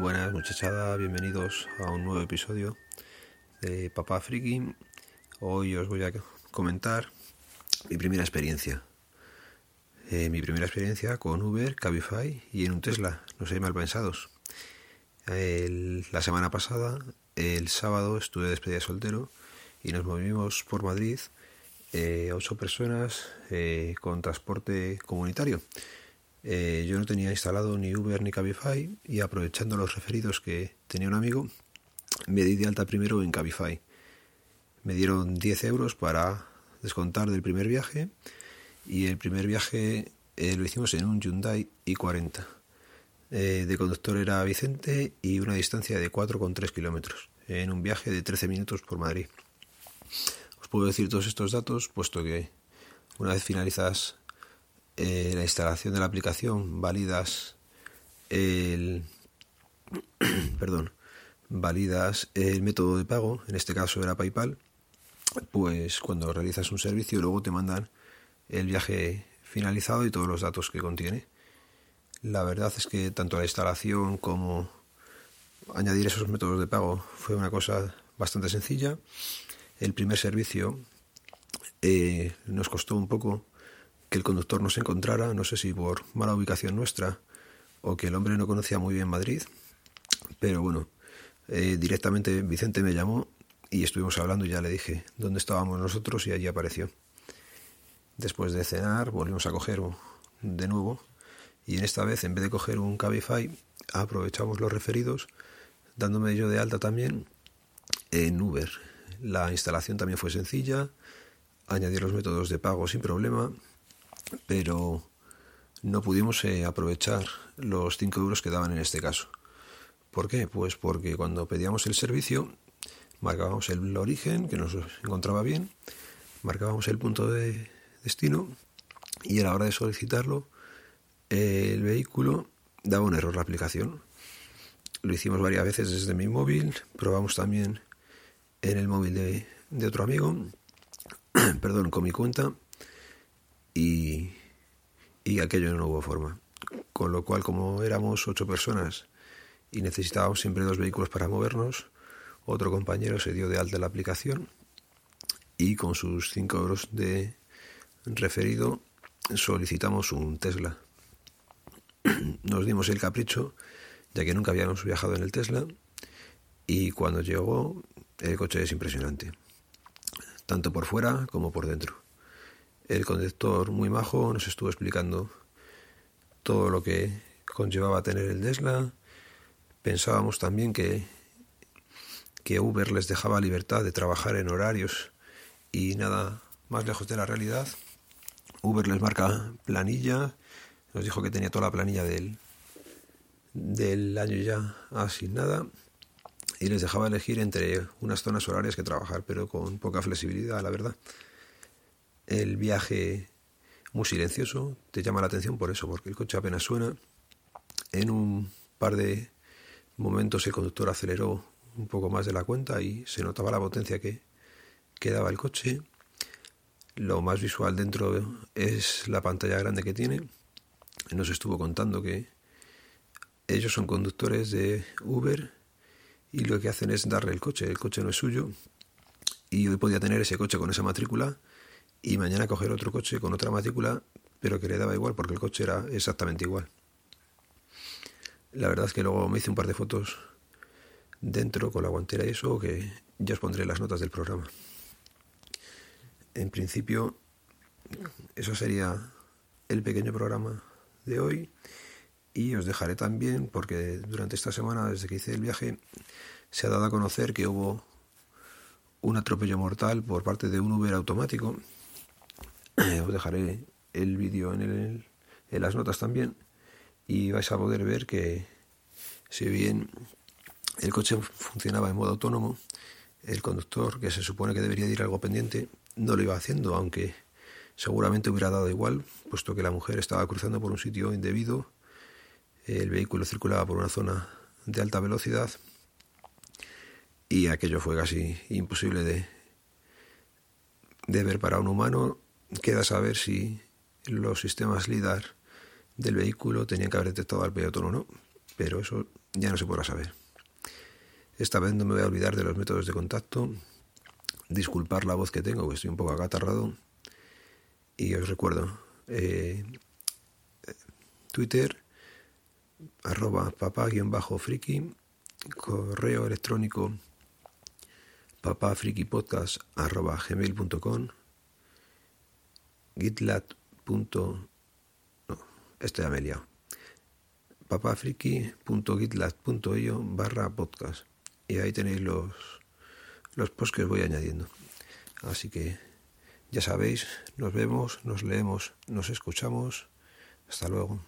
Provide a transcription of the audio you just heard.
Buenas muchachada, bienvenidos a un nuevo episodio de Papá Friki. Hoy os voy a comentar mi primera experiencia. Eh, mi primera experiencia con Uber, Cabify y en un Tesla, no sé, mal pensados. la semana pasada, el sábado, estuve de despedida soltero y nos movimos por Madrid eh, ocho personas eh, con transporte comunitario. Eh, yo no tenía instalado ni Uber ni Cabify y aprovechando los referidos que tenía un amigo, me di de alta primero en Cabify. Me dieron 10 euros para descontar del primer viaje y el primer viaje lo hicimos en un Hyundai i40. de conductor era Vicente y una distancia de 4,3 kilómetros en un viaje de 13 minutos por Madrid puedo decir todos estos datos, puesto que una vez finalizas eh, la instalación de la aplicación, validas el perdón, el método de pago, en este caso era PayPal, pues cuando realizas un servicio luego te mandan el viaje finalizado y todos los datos que contiene. La verdad es que tanto la instalación como añadir esos métodos de pago fue una cosa bastante sencilla el primer servicio eh, nos costó un poco que el conductor no se encontrara, no sé si por mala ubicación nuestra o que el hombre no conocía muy bien Madrid, pero bueno, eh, directamente Vicente me llamó y estuvimos hablando y ya le dije dónde estábamos nosotros y allí apareció. Después de cenar volvimos a coger de nuevo y en esta vez en vez de coger un Cabify aprovechamos los referidos dándome yo de alta también en Uber la instalación también fue sencilla, añadir los métodos de pago sin problema, pero no pudimos eh, aprovechar los 5 euros que daban en este caso. ¿Por qué? Pues porque cuando pedíamos el servicio, marcábamos el origen, que nos encontraba bien, marcábamos el punto de destino y a la hora de solicitarlo, el vehículo daba un error la aplicación. Lo hicimos varias veces desde mi móvil, probamos también en el móvil de, de otro amigo, perdón, con mi cuenta y, y aquello no hubo forma. Con lo cual, como éramos ocho personas y necesitábamos siempre dos vehículos para movernos, otro compañero se dio de alta la aplicación y con sus cinco euros de referido solicitamos un Tesla. Nos dimos el capricho, ya que nunca habíamos viajado en el Tesla, y cuando llegó el coche es impresionante, tanto por fuera como por dentro. El conductor muy majo nos estuvo explicando todo lo que conllevaba tener el Tesla. Pensábamos también que, que Uber les dejaba libertad de trabajar en horarios y nada más lejos de la realidad. Uber les marca planilla, nos dijo que tenía toda la planilla del, del año ya asignada y les dejaba elegir entre unas zonas horarias que trabajar, pero con poca flexibilidad, la verdad. El viaje muy silencioso te llama la atención por eso, porque el coche apenas suena. En un par de momentos el conductor aceleró un poco más de la cuenta y se notaba la potencia que, daba el coche. Lo más visual dentro es la pantalla grande que tiene. Nos estuvo contando que ellos son conductores de Uber y lo que hacen es darle el coche. El coche no es suyo y hoy podía tener ese coche con esa matrícula y mañana coger otro coche con otra matrícula, pero que le daba igual porque el coche era exactamente igual. La verdad es que luego me hice un par de fotos dentro con la guantera y eso que ya os pondré las notas del programa. En principio, eso sería el pequeño programa de hoy. Y os dejaré también, porque durante esta semana, desde que hice el viaje, se ha dado a conocer que hubo un atropello mortal por parte de un Uber automático. Os dejaré el vídeo en, en las notas también y vais a poder ver que si bien el coche funcionaba en modo autónomo, el conductor, que se supone que debería ir algo pendiente, no lo iba haciendo, aunque seguramente hubiera dado igual, puesto que la mujer estaba cruzando por un sitio indebido el vehículo circulaba por una zona de alta velocidad y aquello fue casi imposible de, de ver para un humano. Queda saber si los sistemas LIDAR del vehículo tenían que haber detectado al peatón o no, pero eso ya no se podrá saber. Esta vez no me voy a olvidar de los métodos de contacto. Disculpar la voz que tengo, que estoy un poco acatarrado. Y os recuerdo, eh, Twitter, arroba papá-friki, correo electrónico papafrikipodcast arroba gmail.com gitlab. No, este ya me he papafriki.gitlab.io barra podcast y ahí tenéis los, los posts que os voy añadiendo. Así que ya sabéis, nos vemos, nos leemos, nos escuchamos. Hasta luego.